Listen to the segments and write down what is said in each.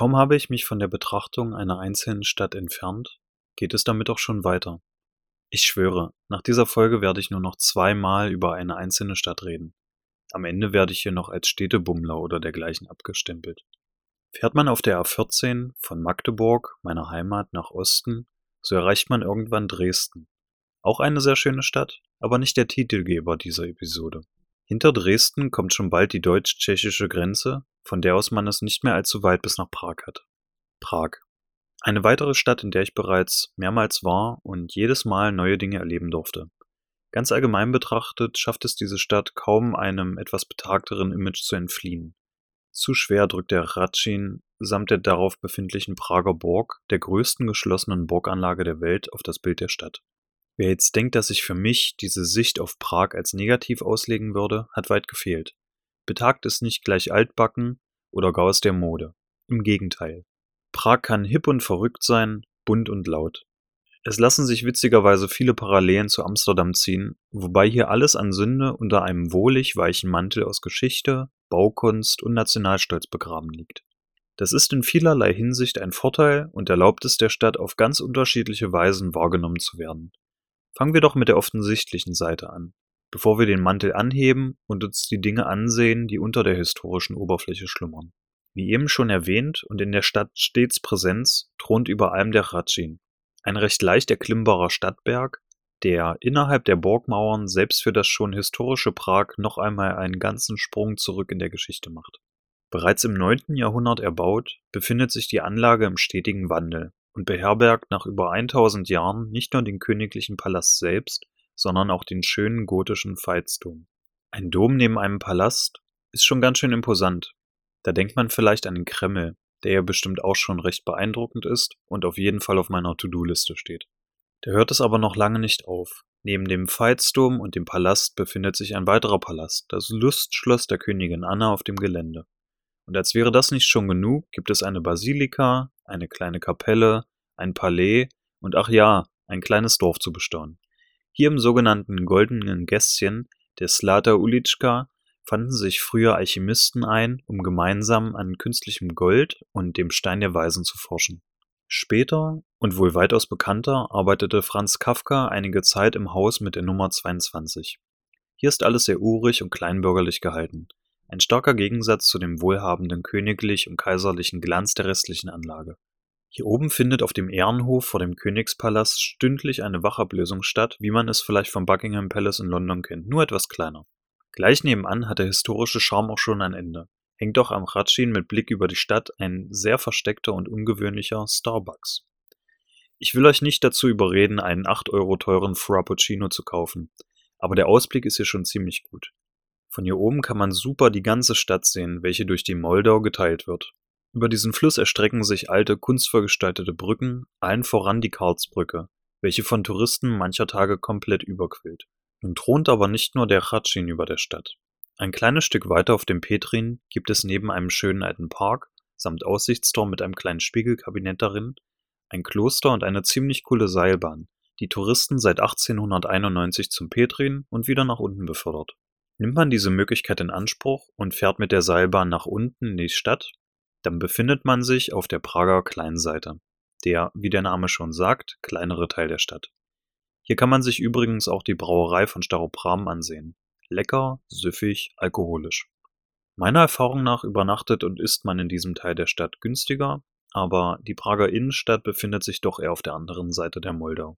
Kaum habe ich mich von der Betrachtung einer einzelnen Stadt entfernt, geht es damit auch schon weiter. Ich schwöre, nach dieser Folge werde ich nur noch zweimal über eine einzelne Stadt reden. Am Ende werde ich hier noch als Städtebummler oder dergleichen abgestempelt. Fährt man auf der A14 von Magdeburg, meiner Heimat, nach Osten, so erreicht man irgendwann Dresden. Auch eine sehr schöne Stadt, aber nicht der Titelgeber dieser Episode. Hinter Dresden kommt schon bald die deutsch-tschechische Grenze, von der aus man es nicht mehr allzu weit bis nach Prag hat. Prag. Eine weitere Stadt, in der ich bereits mehrmals war und jedes Mal neue Dinge erleben durfte. Ganz allgemein betrachtet schafft es diese Stadt kaum einem etwas betagteren Image zu entfliehen. Zu schwer drückt der Ratschin samt der darauf befindlichen Prager Burg, der größten geschlossenen Burganlage der Welt, auf das Bild der Stadt. Wer jetzt denkt, dass ich für mich diese Sicht auf Prag als negativ auslegen würde, hat weit gefehlt. Betagt ist nicht gleich altbacken oder gar aus der Mode. Im Gegenteil. Prag kann hip und verrückt sein, bunt und laut. Es lassen sich witzigerweise viele Parallelen zu Amsterdam ziehen, wobei hier alles an Sünde unter einem wohlig weichen Mantel aus Geschichte, Baukunst und Nationalstolz begraben liegt. Das ist in vielerlei Hinsicht ein Vorteil und erlaubt es der Stadt auf ganz unterschiedliche Weisen wahrgenommen zu werden. Fangen wir doch mit der offensichtlichen Seite an, bevor wir den Mantel anheben und uns die Dinge ansehen, die unter der historischen Oberfläche schlummern. Wie eben schon erwähnt und in der Stadt stets Präsenz, thront über allem der Ratschin, ein recht leicht erklimmbarer Stadtberg, der innerhalb der Burgmauern selbst für das schon historische Prag noch einmal einen ganzen Sprung zurück in der Geschichte macht. Bereits im 9. Jahrhundert erbaut, befindet sich die Anlage im stetigen Wandel und beherbergt nach über 1000 Jahren nicht nur den königlichen Palast selbst, sondern auch den schönen gotischen Veitsdom. Ein Dom neben einem Palast ist schon ganz schön imposant. Da denkt man vielleicht an den Kreml, der ja bestimmt auch schon recht beeindruckend ist und auf jeden Fall auf meiner To-Do-Liste steht. Da hört es aber noch lange nicht auf. Neben dem Veitsdom und dem Palast befindet sich ein weiterer Palast, das Lustschloss der Königin Anna auf dem Gelände. Und als wäre das nicht schon genug, gibt es eine Basilika, eine kleine Kapelle, ein Palais und ach ja, ein kleines Dorf zu bestaunen. Hier im sogenannten Goldenen Gässchen der Slata Ulitschka fanden sich früher Alchemisten ein, um gemeinsam an künstlichem Gold und dem Stein der Weisen zu forschen. Später und wohl weitaus bekannter arbeitete Franz Kafka einige Zeit im Haus mit der Nummer 22. Hier ist alles sehr urig und kleinbürgerlich gehalten. Ein starker Gegensatz zu dem wohlhabenden königlich und kaiserlichen Glanz der restlichen Anlage. Hier oben findet auf dem Ehrenhof vor dem Königspalast stündlich eine Wachablösung statt, wie man es vielleicht vom Buckingham Palace in London kennt, nur etwas kleiner. Gleich nebenan hat der historische Charme auch schon ein Ende. Hängt doch am Ratschin mit Blick über die Stadt ein sehr versteckter und ungewöhnlicher Starbucks. Ich will euch nicht dazu überreden, einen 8 Euro teuren Frappuccino zu kaufen, aber der Ausblick ist hier schon ziemlich gut. Von hier oben kann man super die ganze Stadt sehen, welche durch die Moldau geteilt wird. Über diesen Fluss erstrecken sich alte, kunstvoll gestaltete Brücken, allen voran die Karlsbrücke, welche von Touristen mancher Tage komplett überquillt. Nun thront aber nicht nur der Chatschin über der Stadt. Ein kleines Stück weiter auf dem Petrin gibt es neben einem schönen alten Park samt Aussichtsturm mit einem kleinen Spiegelkabinett darin ein Kloster und eine ziemlich coole Seilbahn, die Touristen seit 1891 zum Petrin und wieder nach unten befördert. Nimmt man diese Möglichkeit in Anspruch und fährt mit der Seilbahn nach unten in die Stadt, dann befindet man sich auf der Prager Kleinseite, der, wie der Name schon sagt, kleinere Teil der Stadt. Hier kann man sich übrigens auch die Brauerei von Staropram ansehen. Lecker, süffig, alkoholisch. Meiner Erfahrung nach übernachtet und isst man in diesem Teil der Stadt günstiger, aber die Prager Innenstadt befindet sich doch eher auf der anderen Seite der Moldau.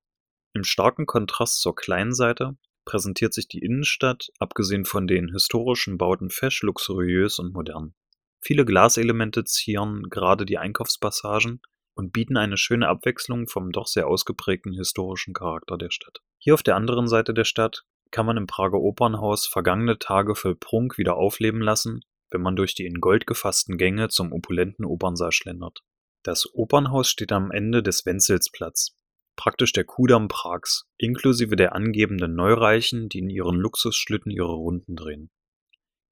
Im starken Kontrast zur Kleinseite präsentiert sich die Innenstadt, abgesehen von den historischen Bauten, fesch, luxuriös und modern. Viele Glaselemente zieren gerade die Einkaufspassagen und bieten eine schöne Abwechslung vom doch sehr ausgeprägten historischen Charakter der Stadt. Hier auf der anderen Seite der Stadt kann man im Prager Opernhaus vergangene Tage für Prunk wieder aufleben lassen, wenn man durch die in Gold gefassten Gänge zum opulenten Opernsaal schlendert. Das Opernhaus steht am Ende des Wenzelsplatz, praktisch der Kudamm Prags, inklusive der angebenden Neureichen, die in ihren Luxusschlitten ihre Runden drehen.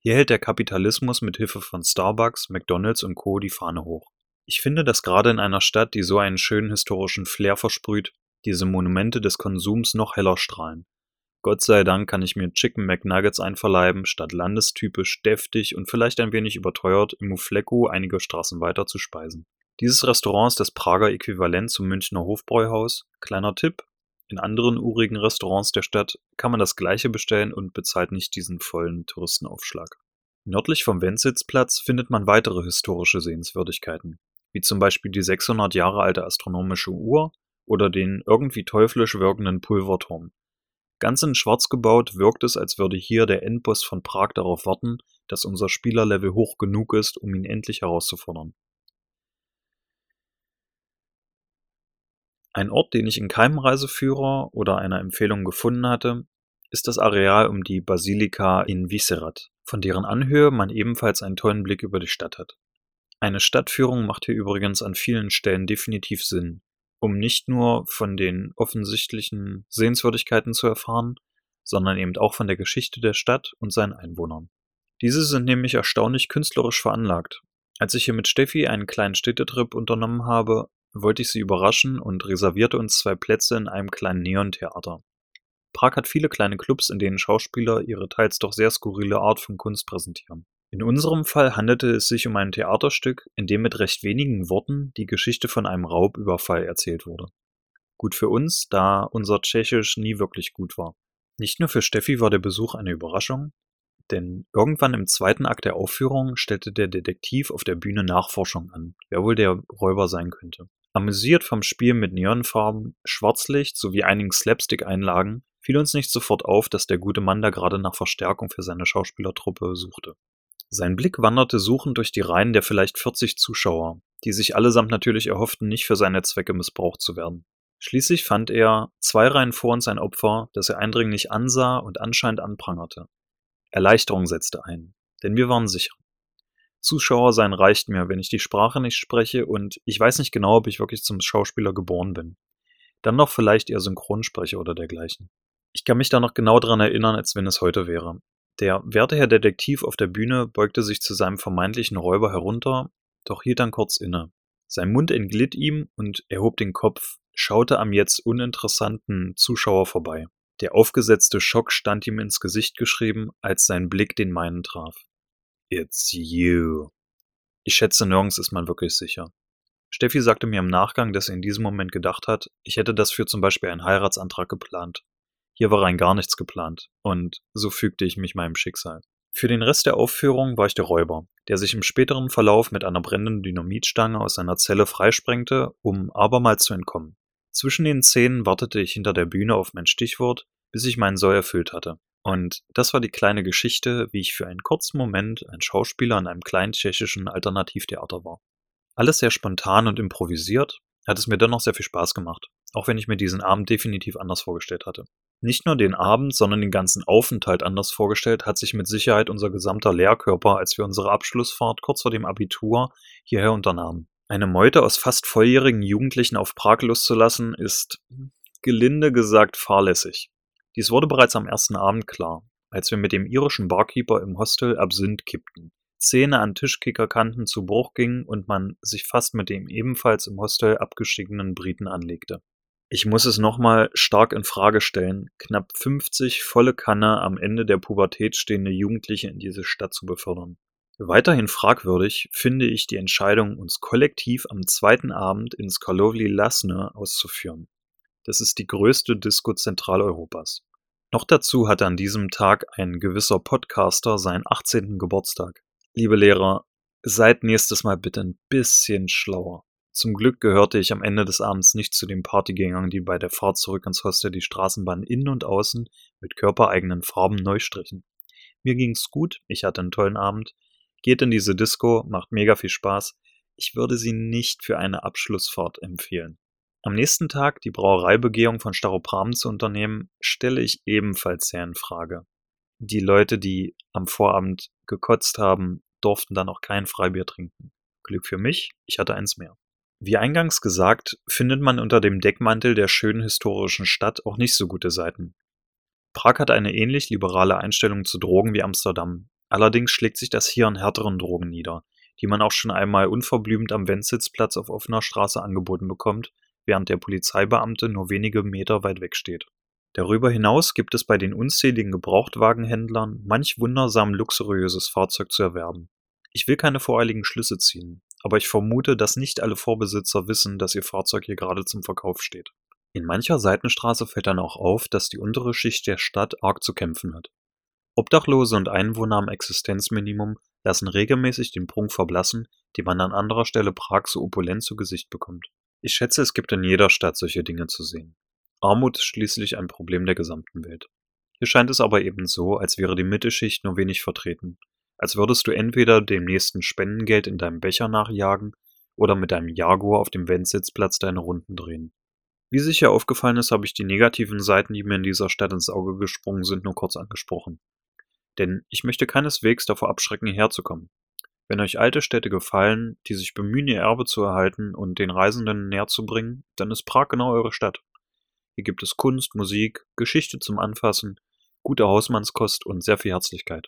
Hier hält der Kapitalismus mit Hilfe von Starbucks, McDonalds und Co. die Fahne hoch. Ich finde, dass gerade in einer Stadt, die so einen schönen historischen Flair versprüht, diese Monumente des Konsums noch heller strahlen. Gott sei Dank kann ich mir Chicken McNuggets einverleiben, statt landestypisch, deftig und vielleicht ein wenig überteuert im Mufleku einige Straßen weiter zu speisen. Dieses Restaurant ist das Prager Äquivalent zum Münchner Hofbräuhaus. Kleiner Tipp, in anderen urigen Restaurants der Stadt kann man das gleiche bestellen und bezahlt nicht diesen vollen Touristenaufschlag. Nördlich vom Wensitzplatz findet man weitere historische Sehenswürdigkeiten, wie zum Beispiel die 600 Jahre alte astronomische Uhr oder den irgendwie teuflisch wirkenden Pulverturm. Ganz in schwarz gebaut wirkt es, als würde hier der Endboss von Prag darauf warten, dass unser Spielerlevel hoch genug ist, um ihn endlich herauszufordern. Ein Ort, den ich in keinem Reiseführer oder einer Empfehlung gefunden hatte, ist das Areal um die Basilika in Viserat, von deren Anhöhe man ebenfalls einen tollen Blick über die Stadt hat. Eine Stadtführung macht hier übrigens an vielen Stellen definitiv Sinn, um nicht nur von den offensichtlichen Sehenswürdigkeiten zu erfahren, sondern eben auch von der Geschichte der Stadt und seinen Einwohnern. Diese sind nämlich erstaunlich künstlerisch veranlagt. Als ich hier mit Steffi einen kleinen Städtetrip unternommen habe, wollte ich sie überraschen und reservierte uns zwei Plätze in einem kleinen Neontheater. Prag hat viele kleine Clubs, in denen Schauspieler ihre teils doch sehr skurrile Art von Kunst präsentieren. In unserem Fall handelte es sich um ein Theaterstück, in dem mit recht wenigen Worten die Geschichte von einem Raubüberfall erzählt wurde. Gut für uns, da unser Tschechisch nie wirklich gut war. Nicht nur für Steffi war der Besuch eine Überraschung, denn irgendwann im zweiten Akt der Aufführung stellte der Detektiv auf der Bühne Nachforschung an, wer wohl der Räuber sein könnte. Amüsiert vom Spiel mit Neonfarben, Schwarzlicht sowie einigen Slapstick-Einlagen fiel uns nicht sofort auf, dass der gute Mann da gerade nach Verstärkung für seine Schauspielertruppe suchte. Sein Blick wanderte suchend durch die Reihen der vielleicht 40 Zuschauer, die sich allesamt natürlich erhofften, nicht für seine Zwecke missbraucht zu werden. Schließlich fand er zwei Reihen vor uns ein Opfer, das er eindringlich ansah und anscheinend anprangerte. Erleichterung setzte ein, denn wir waren sicher. Zuschauer sein reicht mir, wenn ich die Sprache nicht spreche und ich weiß nicht genau, ob ich wirklich zum Schauspieler geboren bin. Dann noch vielleicht eher Synchronsprecher oder dergleichen. Ich kann mich da noch genau dran erinnern, als wenn es heute wäre. Der werte Herr Detektiv auf der Bühne beugte sich zu seinem vermeintlichen Räuber herunter, doch hielt dann kurz inne. Sein Mund entglitt ihm und er hob den Kopf, schaute am jetzt uninteressanten Zuschauer vorbei. Der aufgesetzte Schock stand ihm ins Gesicht geschrieben, als sein Blick den meinen traf. It's you. Ich schätze, nirgends ist man wirklich sicher. Steffi sagte mir im Nachgang, dass er in diesem Moment gedacht hat, ich hätte das für zum Beispiel einen Heiratsantrag geplant. Hier war rein gar nichts geplant, und so fügte ich mich meinem Schicksal. Für den Rest der Aufführung war ich der Räuber, der sich im späteren Verlauf mit einer brennenden Dynamitstange aus seiner Zelle freisprengte, um abermals zu entkommen. Zwischen den Szenen wartete ich hinter der Bühne auf mein Stichwort, bis ich meinen Soll erfüllt hatte. Und das war die kleine Geschichte, wie ich für einen kurzen Moment ein Schauspieler in einem kleinen tschechischen Alternativtheater war. Alles sehr spontan und improvisiert, hat es mir dennoch sehr viel Spaß gemacht, auch wenn ich mir diesen Abend definitiv anders vorgestellt hatte. Nicht nur den Abend, sondern den ganzen Aufenthalt anders vorgestellt hat sich mit Sicherheit unser gesamter Lehrkörper, als wir unsere Abschlussfahrt kurz vor dem Abitur hierher unternahmen. Eine Meute aus fast volljährigen Jugendlichen auf Prag loszulassen, ist, gelinde gesagt, fahrlässig. Dies wurde bereits am ersten Abend klar, als wir mit dem irischen Barkeeper im Hostel Absinth kippten, Zähne an Tischkickerkanten zu Bruch gingen und man sich fast mit dem ebenfalls im Hostel abgestiegenen Briten anlegte. Ich muss es nochmal stark in Frage stellen, knapp 50 volle Kanne am Ende der Pubertät stehende Jugendliche in diese Stadt zu befördern. Weiterhin fragwürdig finde ich die Entscheidung, uns kollektiv am zweiten Abend ins Karlovy Lasne auszuführen. Das ist die größte Disco Zentraleuropas. Noch dazu hatte an diesem Tag ein gewisser Podcaster seinen 18. Geburtstag. Liebe Lehrer, seid nächstes Mal bitte ein bisschen schlauer. Zum Glück gehörte ich am Ende des Abends nicht zu den Partygängern, die bei der Fahrt zurück ins Hostel die Straßenbahn innen und außen mit körpereigenen Farben neu strichen. Mir ging's gut, ich hatte einen tollen Abend. Geht in diese Disco, macht mega viel Spaß. Ich würde sie nicht für eine Abschlussfahrt empfehlen. Am nächsten Tag die Brauereibegehung von Staropram zu unternehmen, stelle ich ebenfalls sehr in Frage. Die Leute, die am Vorabend gekotzt haben, durften dann auch kein Freibier trinken. Glück für mich, ich hatte eins mehr. Wie eingangs gesagt, findet man unter dem Deckmantel der schönen historischen Stadt auch nicht so gute Seiten. Prag hat eine ähnlich liberale Einstellung zu Drogen wie Amsterdam. Allerdings schlägt sich das hier an härteren Drogen nieder, die man auch schon einmal unverblümt am Wensitzplatz auf offener Straße angeboten bekommt, während der Polizeibeamte nur wenige Meter weit weg steht. Darüber hinaus gibt es bei den unzähligen Gebrauchtwagenhändlern manch wundersam luxuriöses Fahrzeug zu erwerben. Ich will keine voreiligen Schlüsse ziehen, aber ich vermute, dass nicht alle Vorbesitzer wissen, dass ihr Fahrzeug hier gerade zum Verkauf steht. In mancher Seitenstraße fällt dann auch auf, dass die untere Schicht der Stadt arg zu kämpfen hat. Obdachlose und Einwohner am Existenzminimum lassen regelmäßig den Prunk verblassen, den man an anderer Stelle Prag so opulent zu Gesicht bekommt. Ich schätze, es gibt in jeder Stadt solche Dinge zu sehen. Armut ist schließlich ein Problem der gesamten Welt. Hier scheint es aber eben so, als wäre die Mittelschicht nur wenig vertreten, als würdest du entweder dem nächsten Spendengeld in deinem Becher nachjagen oder mit deinem Jaguar auf dem Wendsitzplatz deine Runden drehen. Wie sicher aufgefallen ist, habe ich die negativen Seiten, die mir in dieser Stadt ins Auge gesprungen sind, nur kurz angesprochen. Denn ich möchte keineswegs davor abschrecken, herzukommen. Wenn euch alte Städte gefallen, die sich bemühen, ihr Erbe zu erhalten und den Reisenden näher zu bringen, dann ist Prag genau eure Stadt. Hier gibt es Kunst, Musik, Geschichte zum Anfassen, gute Hausmannskost und sehr viel Herzlichkeit.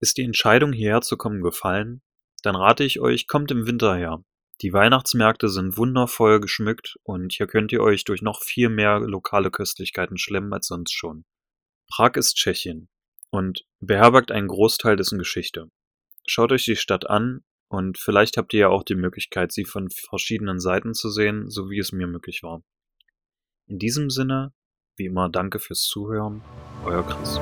Ist die Entscheidung hierher zu kommen gefallen? Dann rate ich euch, kommt im Winter her. Die Weihnachtsmärkte sind wundervoll geschmückt und hier könnt ihr euch durch noch viel mehr lokale Köstlichkeiten schlemmen als sonst schon. Prag ist Tschechien und beherbergt einen Großteil dessen Geschichte. Schaut euch die Stadt an und vielleicht habt ihr ja auch die Möglichkeit, sie von verschiedenen Seiten zu sehen, so wie es mir möglich war. In diesem Sinne, wie immer, danke fürs Zuhören, euer Chris.